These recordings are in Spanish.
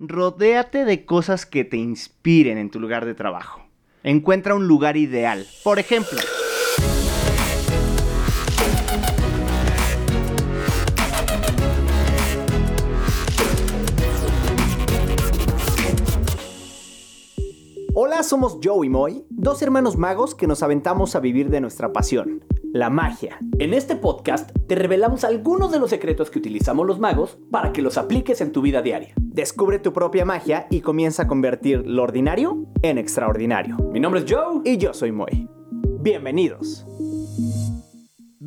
Rodéate de cosas que te inspiren en tu lugar de trabajo. Encuentra un lugar ideal. Por ejemplo, somos Joe y Moy, dos hermanos magos que nos aventamos a vivir de nuestra pasión, la magia. En este podcast te revelamos algunos de los secretos que utilizamos los magos para que los apliques en tu vida diaria. Descubre tu propia magia y comienza a convertir lo ordinario en extraordinario. Mi nombre es Joe y yo soy Moy. Bienvenidos.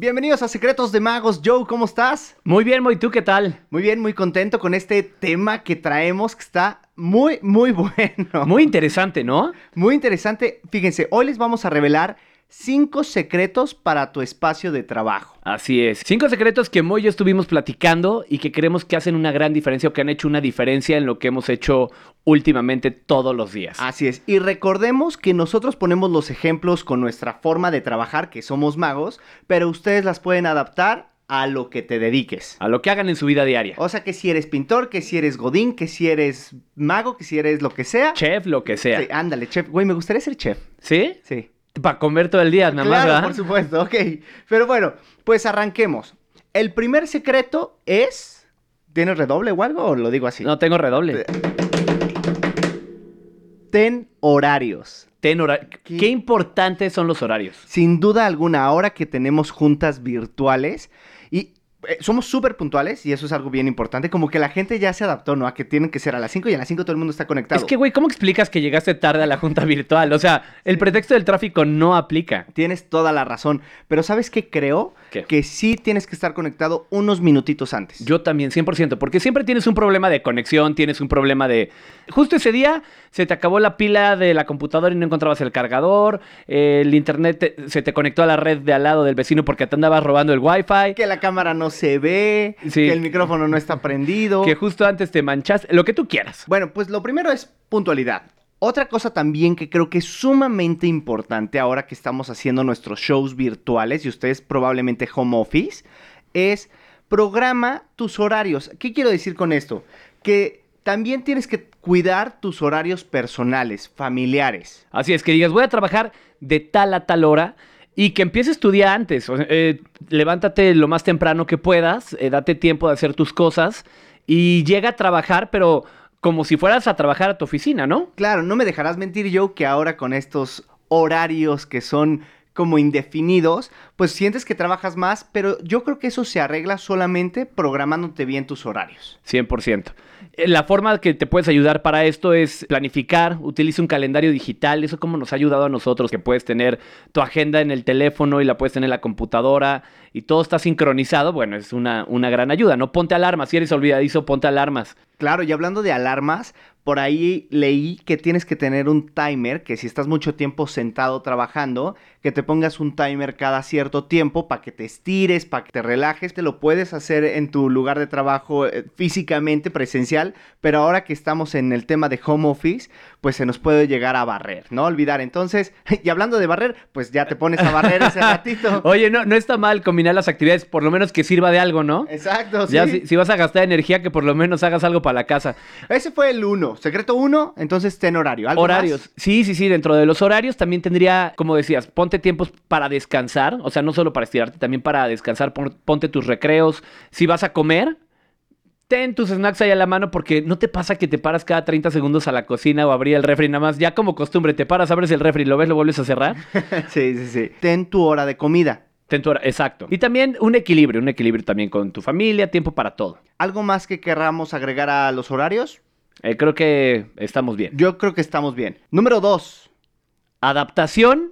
Bienvenidos a Secretos de Magos. Joe, ¿cómo estás? Muy bien, Moy, ¿tú qué tal? Muy bien, muy contento con este tema que traemos que está muy, muy bueno. Muy interesante, ¿no? Muy interesante. Fíjense, hoy les vamos a revelar cinco secretos para tu espacio de trabajo. Así es. Cinco secretos que Moy y yo estuvimos platicando y que creemos que hacen una gran diferencia o que han hecho una diferencia en lo que hemos hecho últimamente todos los días. Así es. Y recordemos que nosotros ponemos los ejemplos con nuestra forma de trabajar, que somos magos, pero ustedes las pueden adaptar a lo que te dediques. A lo que hagan en su vida diaria. O sea, que si eres pintor, que si eres godín, que si eres mago, que si eres lo que sea. Chef, lo que sea. Sí, ándale, chef. Güey, me gustaría ser chef. ¿Sí? Sí. Para comer todo el día, nada más, Claro, ¿verdad? por supuesto, ok. Pero bueno, pues arranquemos. El primer secreto es... ¿Tienes redoble o algo o lo digo así? No tengo redoble. Ten horarios. Ten hora- ¿Qué? ¿Qué? importantes son los horarios. Sin duda alguna, ahora que tenemos juntas virtuales eh, somos súper puntuales y eso es algo bien importante, como que la gente ya se adaptó, ¿no? A que tienen que ser a las 5 y a las 5 todo el mundo está conectado. Es que, güey, ¿cómo explicas que llegaste tarde a la junta virtual? O sea, el pretexto del tráfico no aplica. Tienes toda la razón, pero ¿sabes qué creo? ¿Qué? Que sí tienes que estar conectado unos minutitos antes. Yo también, 100%, porque siempre tienes un problema de conexión, tienes un problema de... Justo ese día se te acabó la pila de la computadora y no encontrabas el cargador, eh, el internet te- se te conectó a la red de al lado del vecino porque te andabas robando el wifi, Que la cámara no se ve, Sí. que el micrófono no está prendido. que justo antes te manchaste, lo que tú quieras. Bueno, pues lo primero es puntualidad. Otra cosa también que creo que es sumamente importante ahora que estamos haciendo nuestros shows virtuales y ustedes probablemente home office es programa tus horarios. ¿Qué quiero decir con esto? Que también tienes que cuidar tus horarios personales, familiares. Así es, que digas, voy a trabajar de tal a tal hora y que empieces tu día antes. Eh, levántate lo más temprano que puedas, eh, date tiempo de hacer tus cosas y llega a trabajar, pero como si fueras a trabajar a tu oficina, ¿no? Claro, no me dejarás mentir yo que ahora con estos horarios que son como indefinidos, pues sientes que trabajas más, pero yo creo que eso se arregla solamente programándote bien tus horarios. 100%. Eh, La forma que te puedes ayudar para esto es planificar, utiliza un calendario digital, eso como nos ha ayudado a nosotros, que puedes tener tu agenda en el teléfono y la puedes tener en la computadora y todo está sincronizado, bueno, es una, una gran ayuda, ¿no? Ponte alarmas, si eres olvidadizo, ponte alarmas. Claro, y hablando de alarmas, por ahí leí que tienes que tener un timer, que si estás mucho tiempo sentado trabajando, que te pongas un timer cada cierto tiempo para que te estires, para que te relajes, te lo puedes hacer en tu lugar de trabajo eh, físicamente, presencial, pero ahora que estamos en el tema de home office, pues se nos puede llegar a barrer, ¿no? Olvidar. Entonces, y hablando de barrer, pues ya te pones a barrer ese ratito. Oye, no, no está mal combinar las actividades, por lo menos que sirva de algo, ¿no? Exacto, sí. Ya si, si vas a gastar energía, que por lo menos hagas algo para la casa. Ese fue el uno. Secreto uno, entonces ten horario. ¿Algo más? Horarios. Sí, sí, sí. Dentro de los horarios también tendría, como decías, ponte tiempos para descansar. O sea, no solo para estirarte, también para descansar. Pon- Ponte tus recreos. Si vas a comer, ten tus snacks ahí a la mano porque no te pasa que te paras cada 30 segundos a la cocina o abrir el refri nada más. Ya como costumbre, te paras, abres el refri, lo ves, lo vuelves a cerrar. sí, sí, sí. Ten tu hora de comida. Ten tu hora- Exacto. Y también un equilibrio, un equilibrio también con tu familia, tiempo para todo. ¿Algo más que querramos agregar a los horarios? Eh, creo que estamos bien. Yo creo que estamos bien. Número dos. Adaptación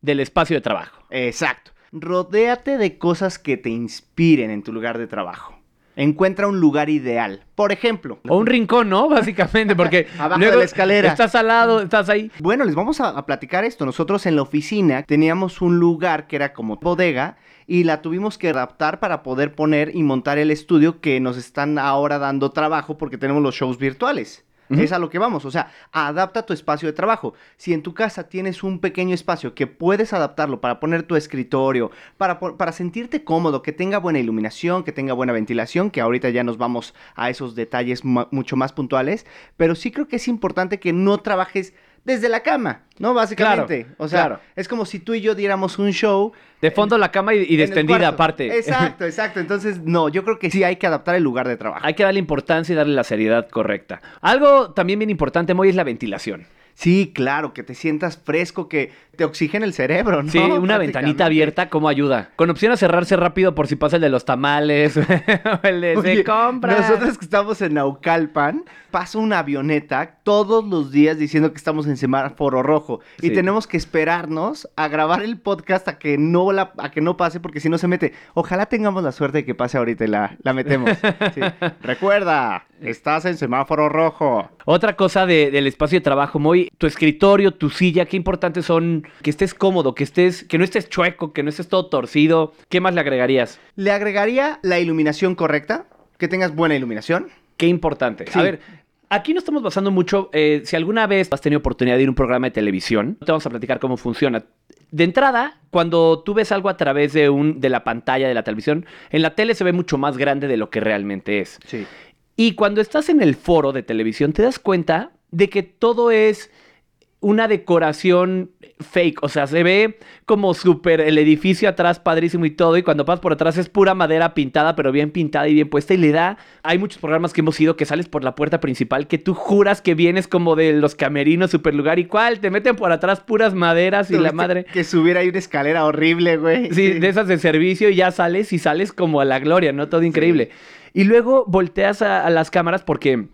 del espacio de trabajo. Exacto. Rodéate de cosas que te inspiren en tu lugar de trabajo. Encuentra un lugar ideal. Por ejemplo, O un rincón, ¿no? Básicamente, porque Abajo luego de la escalera. Estás al lado, estás ahí. Bueno, les vamos a, a platicar esto. Nosotros en la oficina teníamos un lugar que era como bodega y la tuvimos que adaptar para poder poner y montar el estudio que nos están ahora dando trabajo porque tenemos los shows virtuales. Es a lo que vamos. O sea, adapta tu espacio de trabajo. Si en tu casa tienes un pequeño espacio que puedes adaptarlo para poner tu escritorio, para, para sentirte cómodo, que tenga buena iluminación, que tenga buena ventilación, que ahorita ya nos vamos a esos detalles mucho más puntuales, pero sí creo que es importante que no trabajes desde la cama, ¿no? Básicamente. o sea, es como si tú y yo diéramos un show. De fondo la cama y, y aparte. Exacto, exacto. Entonces, no, yo creo que sí hay que adaptar el lugar de trabajo. Hay que darle importancia y darle la seriedad correcta. Algo también bien importante, Moy, es la ventilación. Sí, claro, que te sientas fresco, que te oxigena el cerebro, ¿no? Sí, una ventanita abierta, ¿cómo ayuda? Con opción a cerrarse rápido por si pasa el de los tamales, o el de se compra. Nosotros que estamos en Naucalpan, pasa una avioneta todos los días diciendo que estamos en semáforo rojo y tenemos que esperarnos a grabar el podcast a que no la, a que no pase porque si no se mete. Ojalá tengamos la suerte de que pase ahorita y la, la metemos. Recuerda, estás en semáforo rojo. Otra cosa del espacio de trabajo, muy tu escritorio, tu silla, qué importantes son que estés cómodo, que estés, que no estés chueco, que no estés todo torcido. ¿Qué más le agregarías? Le agregaría la iluminación correcta, que tengas buena iluminación. Qué importante. A ver, Aquí no estamos basando mucho. Eh, si alguna vez has tenido oportunidad de ir a un programa de televisión, te vamos a platicar cómo funciona. De entrada, cuando tú ves algo a través de, un, de la pantalla de la televisión, en la tele se ve mucho más grande de lo que realmente es. Sí. Y cuando estás en el foro de televisión, te das cuenta de que todo es una decoración fake, o sea, se ve como súper el edificio atrás padrísimo y todo, y cuando pasas por atrás es pura madera pintada, pero bien pintada y bien puesta, y le da, hay muchos programas que hemos ido que sales por la puerta principal, que tú juras que vienes como de los camerinos, super lugar, y cuál, te meten por atrás puras maderas y la madre. Que subiera ahí una escalera horrible, güey. Sí, de esas de servicio y ya sales y sales como a la gloria, ¿no? Todo increíble. Y luego volteas a las cámaras porque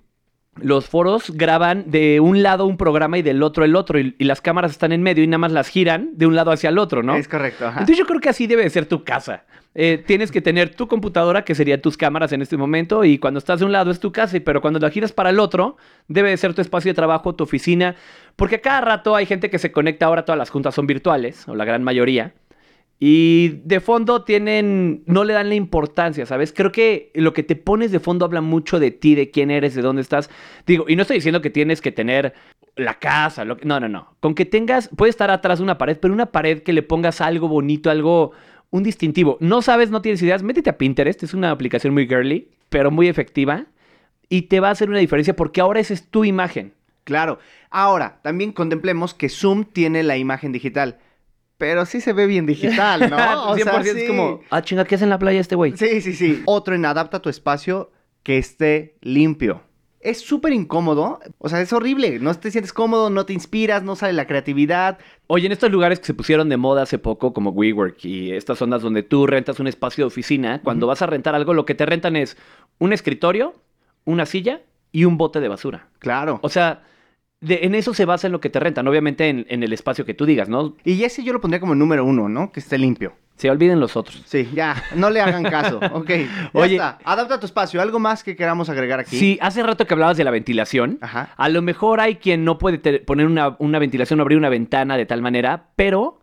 los foros graban de un lado un programa y del otro el otro, y, las cámaras están en medio y nada más las giran de un lado hacia el otro, ¿no? Es correcto. Entonces yo creo que así debe ser tu casa. Eh, tienes que tener tu computadora, que serían tus cámaras en este momento, y cuando estás de un lado es tu casa, pero cuando la giras para el otro, debe de ser tu espacio de trabajo, tu oficina, porque a cada rato hay gente que se conecta, ahora todas las juntas son virtuales, o la gran mayoría, y de fondo tienen, no le dan la importancia, ¿sabes? Creo que lo que te pones de fondo habla mucho de ti, de quién eres, de dónde estás. Digo, y no estoy diciendo que tienes que tener la casa, lo no, no, no. Con que tengas, puede estar atrás de una pared, pero una pared que le pongas algo bonito, algo, un distintivo. No sabes, no tienes ideas, métete a Pinterest, es una aplicación muy girly, pero muy efectiva. Y te va a hacer una diferencia porque ahora esa es tu imagen. Claro. Ahora, también contemplemos que Zoom tiene la imagen digital pero sí se ve bien digital, ¿no? O sea, es como, ah, chinga, ¿qué hace en la playa este güey? Sí, sí, sí. Otro en adapta tu espacio que esté limpio. Es súper incómodo, o sea, es horrible, no te sientes cómodo, no te inspiras, no sale la creatividad. Oye, en estos lugares que se pusieron de moda hace poco, como WeWork y estas zonas donde tú rentas un espacio de oficina, cuando vas a rentar algo, lo que te rentan es un escritorio, una silla y un bote de basura. Claro. O sea, en eso se basa en lo que te rentan, obviamente en, el espacio que tú digas, ¿no? Y ese yo lo pondría como número uno, ¿no? Que esté limpio. Se olviden los otros. Sí, ya, no le hagan caso. Ok, Oye, está. Adapta tu espacio. ¿Algo más que queramos agregar aquí? Sí, hace rato que hablabas de la ventilación. Ajá. A lo mejor hay quien no puede poner una, una ventilación o abrir una ventana de tal manera, pero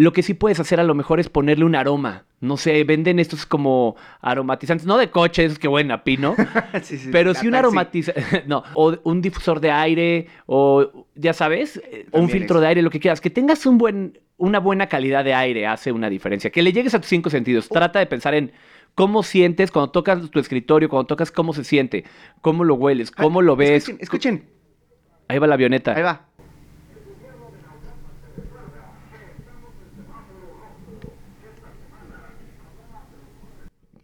lo que sí puedes hacer a lo mejor es ponerle un aroma. No sé, venden estos como aromatizantes, no de coches, que buena, pino. sí, sí, pero sí un aromatizante, no, o un difusor de aire, o ya sabes, o un filtro de aire, lo que quieras. Que tengas un buen, una buena calidad de aire hace una diferencia. Que le llegues a tus cinco sentidos. Trata de pensar en cómo sientes cuando tocas tu escritorio, cuando tocas cómo se siente, cómo lo hueles, cómo lo ves. Escuchen, escuchen. Ahí va la avioneta. Ahí va.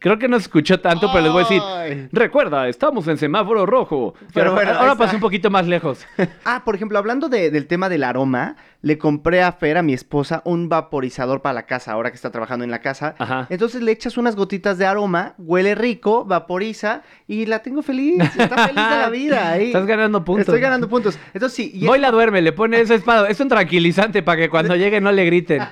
Creo que no se escuchó tanto, pero les voy a decir, recuerda, estamos en semáforo rojo. Pero, bueno, ahora pasé un poquito más lejos. ah, por ejemplo, hablando del tema del aroma, le compré a Fer, a mi esposa, un vaporizador para la casa, ahora que está trabajando en la casa. Ajá. Entonces le echas unas gotitas de aroma, huele rico, vaporiza y la tengo feliz. Está feliz de la vida. Estás ganando puntos. Estoy ganando puntos. Entonces sí. Voy la duerme, le pone ese espada. Es un tranquilizante para que cuando llegue no le griten.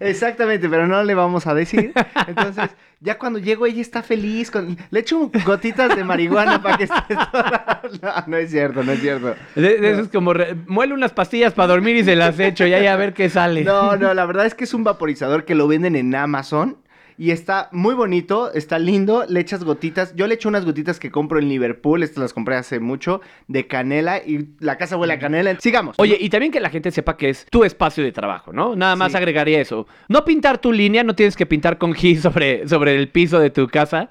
Exactamente, pero no le vamos a decir. Entonces ya cuando llego ella está feliz, con... le echo gotitas de marihuana para que esté toda... No, no es cierto, no es cierto. eso es como, muele unas pastillas para dormir y se las echo y ahí a ver qué sale. No, no, la verdad es que es un vaporizador que lo venden en Amazon y está muy bonito, está lindo, le echas gotitas. Yo le echo unas gotitas que compro en Liverpool, estas las compré hace mucho, de canela y la casa huele a canela. Sigamos. Oye, y también que la gente sepa que es tu espacio de trabajo, ¿no? Nada más Sí. agregaría eso. No pintar tu línea, no tienes que pintar con gis sobre, sobre el piso de tu casa,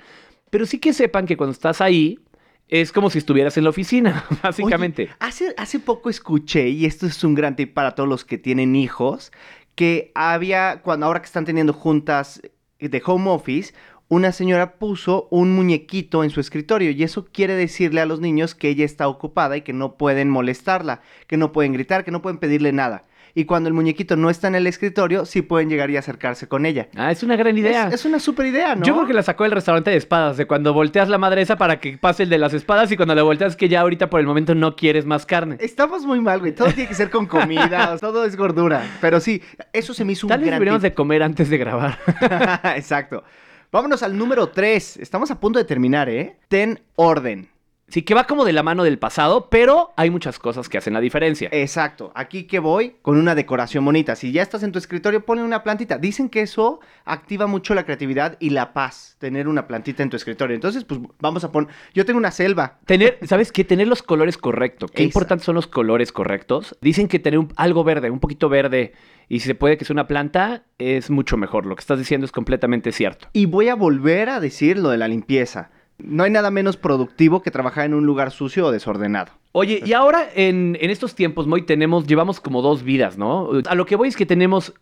pero sí que sepan que cuando estás ahí es como si estuvieras en la oficina, básicamente. Oye, hace, hace poco escuché, y esto es un gran tip para todos los que tienen hijos, que había, cuando ahora que están teniendo juntas de home office, una señora puso un muñequito en su escritorio y eso quiere decirle a los niños que ella está ocupada y que no pueden molestarla, que no pueden gritar, que no pueden pedirle nada. Y cuando el muñequito no está en el escritorio, sí pueden llegar y acercarse con ella. Ah, es una gran idea. Es, es una súper idea, ¿no? Yo creo que la sacó del restaurante de espadas, de cuando volteas la madre esa para que pase el de las espadas y cuando la volteas que ya ahorita por el momento no quieres más carne. Estamos muy mal, güey. Todo tiene que ser con comida, o todo es gordura. Pero sí, eso se me hizo un Tal vez gran deberíamos tip. de comer antes de grabar. Exacto. Vámonos al número 3. Estamos a punto de terminar, ¿eh? Ten orden. Sí, que va como de la mano del pasado, pero hay muchas cosas que hacen la diferencia. Exacto. Aquí que voy con una decoración bonita. Si ya estás en tu escritorio, ponle una plantita. Dicen que eso activa mucho la creatividad y la paz, tener una plantita en tu escritorio. Entonces, pues vamos a poner... Yo tengo una selva. Tener, ¿sabes qué? Tener los colores correctos. Qué importantes son los colores correctos. Dicen que tener un- algo verde, un poquito verde, y si se puede que sea una planta, es mucho mejor. Lo que estás diciendo es completamente cierto. Y voy a volver a decir lo de la limpieza. No hay nada menos productivo que trabajar en un lugar sucio o desordenado. Oye, y ahora en, en estos tiempos, Moy, tenemos, llevamos como dos vidas, ¿no? A lo que voy es que tenemos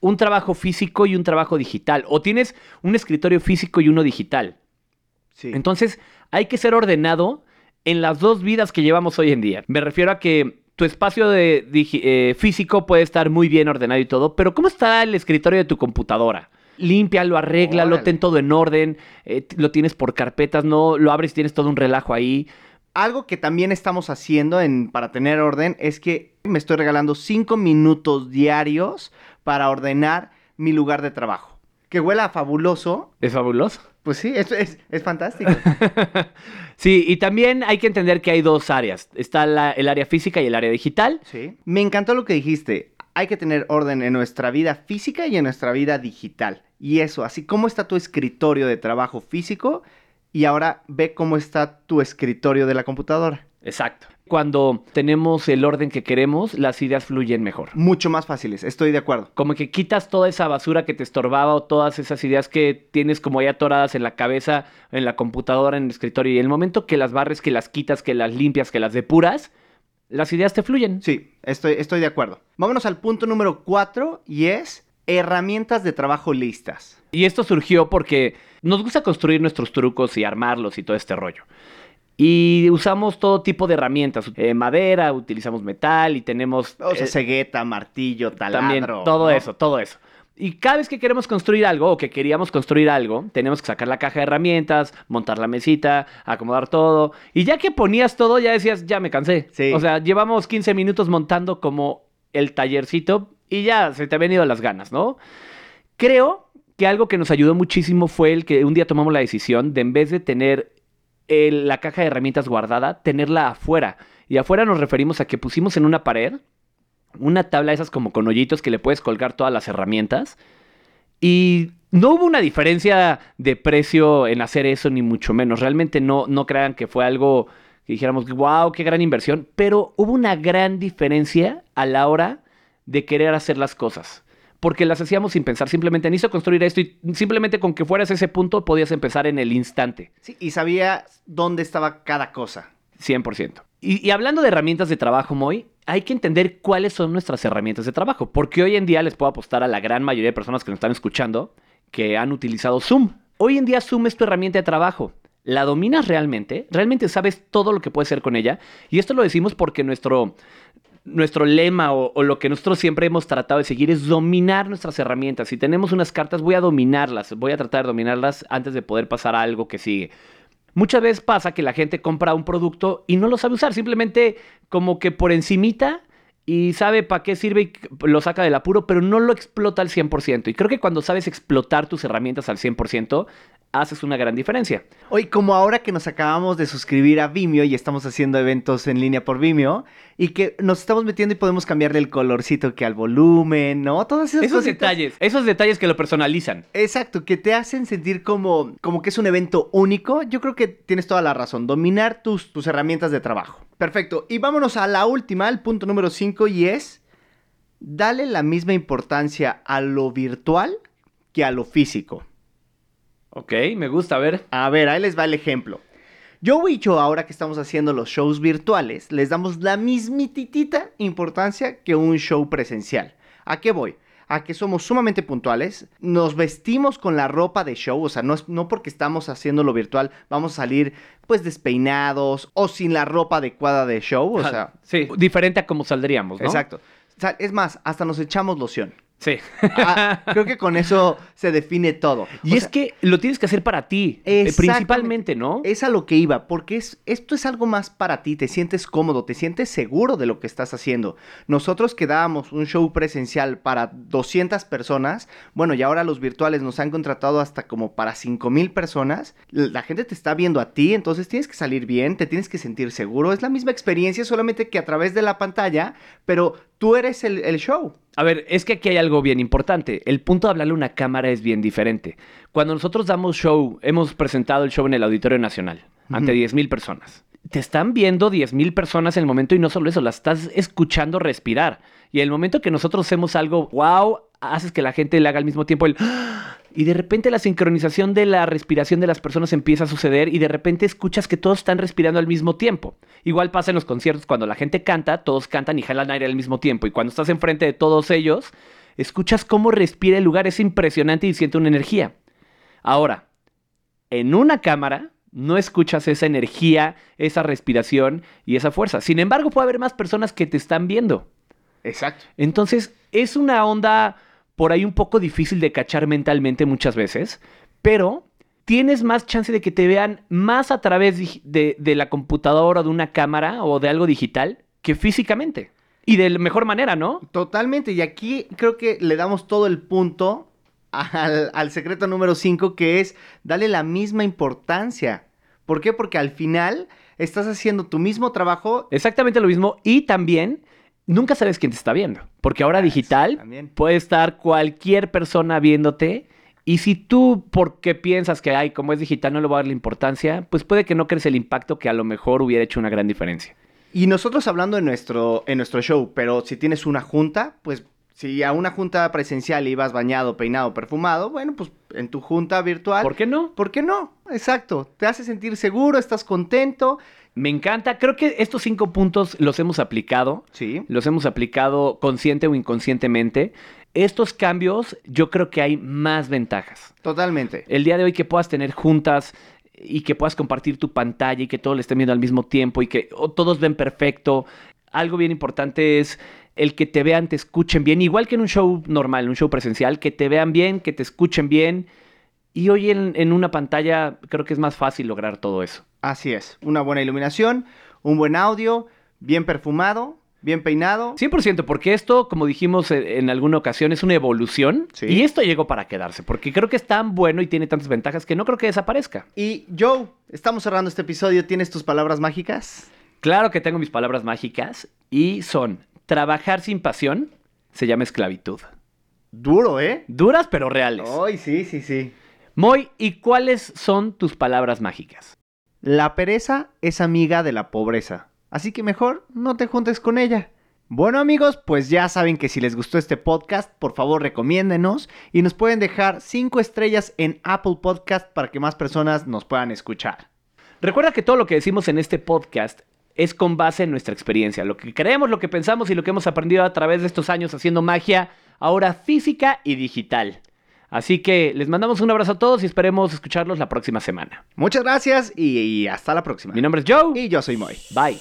un trabajo físico y un trabajo digital. O tienes un escritorio físico y uno digital. Sí. Entonces, hay que ser ordenado en las dos vidas que llevamos hoy en día. Me refiero a que tu espacio de eh, físico puede estar muy bien ordenado y todo, pero ¿cómo está el escritorio de tu computadora? Límpialo, arréglalo, Órale. ten todo en orden, eh, lo tienes por carpetas, no lo abres y tienes todo un relajo ahí. Algo que también estamos haciendo en, para tener orden es que me estoy regalando cinco minutos diarios para ordenar mi lugar de trabajo. Que huela fabuloso. Es fabuloso. Pues sí, es, es, es fantástico. sí, y también hay que entender que hay dos áreas. Está la- el área física y el área digital. Sí. Me encantó lo que dijiste. Hay que tener orden en nuestra vida física y en nuestra vida digital. Y eso, así como está tu escritorio de trabajo físico y ahora ve cómo está tu escritorio de la computadora. Exacto. Cuando tenemos el orden que queremos, las ideas fluyen mejor. Mucho más fáciles, estoy de acuerdo. Como que quitas toda esa basura que te estorbaba o todas esas ideas que tienes como ahí atoradas en la cabeza, en la computadora, en el escritorio. Y el momento que las barres, que las quitas, que las limpias, que las depuras, las ideas te fluyen. Sí, estoy, estoy de acuerdo. Vámonos al punto número 4 y es herramientas de trabajo listas. Y esto surgió porque nos gusta construir nuestros trucos y armarlos y todo este rollo. Y usamos todo tipo de herramientas. Eh, madera, utilizamos metal y tenemos... O sea, eh, cegueta, martillo, taladro. También, todo ¿no? eso, todo eso. Y cada vez que queremos construir algo o que queríamos construir algo, tenemos que sacar la caja de herramientas, montar la mesita, acomodar todo. Y ya que ponías todo, ya decías, ya me cansé. Sí. O sea, llevamos 15 minutos montando como el tallercito y ya se te habían ido las ganas, ¿no? Creo que algo que nos ayudó muchísimo fue el que un día tomamos la decisión de en vez de tener el- la caja de herramientas guardada, tenerla afuera. Y afuera nos referimos a que pusimos en una pared una tabla de esas como con hoyitos que le puedes colgar todas las herramientas. Y no hubo una diferencia de precio en hacer eso, ni mucho menos. Realmente no, no crean que fue algo que dijéramos, wow, qué gran inversión. Pero hubo una gran diferencia a la hora de querer hacer las cosas. Porque las hacíamos sin pensar, simplemente necesito construir esto y simplemente con que fueras a ese punto podías empezar en el instante. Sí, y sabía dónde estaba cada cosa. 100%. Y, y hablando de herramientas de trabajo, Moy, hay que entender cuáles son nuestras herramientas de trabajo. Porque hoy en día les puedo apostar a la gran mayoría de personas que nos están escuchando que han utilizado Zoom. Hoy en día Zoom es tu herramienta de trabajo. ¿La dominas realmente? ¿Realmente sabes todo lo que puedes hacer con ella? Y esto lo decimos porque nuestro, nuestro lema o, o lo que nosotros siempre hemos tratado de seguir es dominar nuestras herramientas. Si tenemos unas cartas, voy a dominarlas. Voy a tratar de dominarlas antes de poder pasar a algo que sigue. Muchas veces pasa que la gente compra un producto y no lo sabe usar, simplemente como que por encimita y sabe para qué sirve y lo saca del apuro, pero no lo explota al 100%. Y creo que cuando sabes explotar tus herramientas al 100%, haces una gran diferencia. Hoy, como ahora que nos acabamos de suscribir a Vimeo y estamos haciendo eventos en línea por Vimeo, y que nos estamos metiendo y podemos cambiarle el colorcito que al volumen, ¿no? Todas esas Esos cositas. detalles, esos detalles que lo personalizan. Exacto, que te hacen sentir como, como que es un evento único. Yo creo que tienes toda la razón. Dominar tus, tus herramientas de trabajo. Perfecto. Y vámonos a la última, el punto número 5, y es. Dale la misma importancia a lo virtual que a lo físico. Ok, me gusta, a ver. A ver, ahí les va el ejemplo. Yo y yo, ahora que estamos haciendo los shows virtuales, les damos la mismititita importancia que un show presencial. ¿A qué voy? A que somos sumamente puntuales, nos vestimos con la ropa de show, o sea, no, es, no porque estamos haciendo lo virtual vamos a salir pues despeinados o sin la ropa adecuada de show, o sea, sí, diferente a como saldríamos, ¿no? exacto. O sea, es más, hasta nos echamos loción. Sí. Ah, creo que con eso se define todo. Y O es sea, que lo tienes que hacer para ti, eh, principalmente, ¿no? Es a lo que iba, porque es, esto es algo más para ti, te sientes cómodo, te sientes seguro de lo que estás haciendo. Nosotros que dábamos un show presencial para 200 personas, bueno, y ahora los virtuales nos han contratado hasta como para 5000 personas, la gente te está viendo a ti, entonces tienes que salir bien, te tienes que sentir seguro, es la misma experiencia, solamente que a través de la pantalla, pero tú eres el, el show. A ver, es que aquí hay algo bien importante. El punto de hablarle a una cámara es bien diferente. Cuando nosotros damos show, hemos presentado el show en el Auditorio Nacional, ante Ujú. 10.000 personas. Te están viendo 10.000 personas en el momento y no solo eso, las estás escuchando respirar. Y el momento que nosotros hacemos algo, wow, haces que la gente le haga al mismo tiempo el... Y de repente la sincronización de la respiración de las personas empieza a suceder y de repente escuchas que todos están respirando al mismo tiempo. Igual pasa en los conciertos cuando la gente canta, todos cantan y jalan aire al mismo tiempo. Y cuando estás enfrente de todos ellos, escuchas cómo respira el lugar, es impresionante y siente una energía. Ahora, en una cámara no escuchas esa energía, esa respiración y esa fuerza. Sin embargo, puede haber más personas que te están viendo. Exacto. Entonces, es una onda por ahí un poco difícil de cachar mentalmente muchas veces, pero tienes más chance de que te vean más a través de, de la computadora o de una cámara o de algo digital que físicamente. Y de la mejor manera, ¿no? Totalmente, y aquí creo que le damos todo el punto al, al secreto número 5, que es darle la misma importancia. ¿Por qué? Porque al final estás haciendo tu mismo trabajo. Exactamente lo mismo. Y también, nunca sabes quién te está viendo. Porque ahora digital también. puede estar cualquier persona viéndote. Y si tú, porque piensas que, ay, como es digital, no le voy a dar la importancia, pues puede que no crees el impacto que a lo mejor hubiera hecho una gran diferencia. Y nosotros hablando en nuestro, en nuestro show, pero si tienes una junta, pues si a una junta presencial ibas bañado, peinado, perfumado, bueno, pues en tu junta virtual. ¿Por qué no? ¿Por qué no? Exacto. Te hace sentir seguro, estás contento. Me encanta. Creo que estos cinco puntos los hemos aplicado. Sí. Los hemos aplicado consciente o inconscientemente. Estos cambios, yo creo que hay más ventajas. Totalmente. El día de hoy que puedas tener juntas y que puedas compartir tu pantalla y que todos le estén viendo al mismo tiempo y que todos ven perfecto. Algo bien importante es el que te vean, te escuchen bien, igual que en un show normal, en un show presencial, que te vean bien, que te escuchen bien. Y hoy en, en una pantalla creo que es más fácil lograr todo eso. Así es. Una buena iluminación, un buen audio, bien perfumado, bien peinado. 100%, porque esto, como dijimos eh, en alguna ocasión, es una evolución. Sí. Y esto llegó para quedarse, porque creo que es tan bueno y tiene tantas ventajas que no creo que desaparezca. Y Joe, estamos cerrando este episodio. ¿Tienes tus palabras mágicas? Claro que tengo mis palabras mágicas y son trabajar sin pasión se llama esclavitud. Duro, ¿eh? Duras pero reales. Ay, sí, sí, sí. Moy, ¿y cuáles son tus palabras mágicas? La pereza es amiga de la pobreza. Así que mejor no te juntes con ella. Bueno amigos, pues ya saben que si les gustó este podcast, por favor recomiéndenos y nos pueden dejar 5 estrellas en Apple Podcast para que más personas nos puedan escuchar. Recuerda que todo lo que decimos en este podcast es con base en nuestra experiencia, lo que creemos, lo que pensamos y lo que hemos aprendido a través de estos años haciendo magia, ahora física y digital. Así que les mandamos un abrazo a todos y esperemos escucharlos la próxima semana. Muchas gracias y, y hasta la próxima. Mi nombre es Joe. Y yo soy Moy. Bye.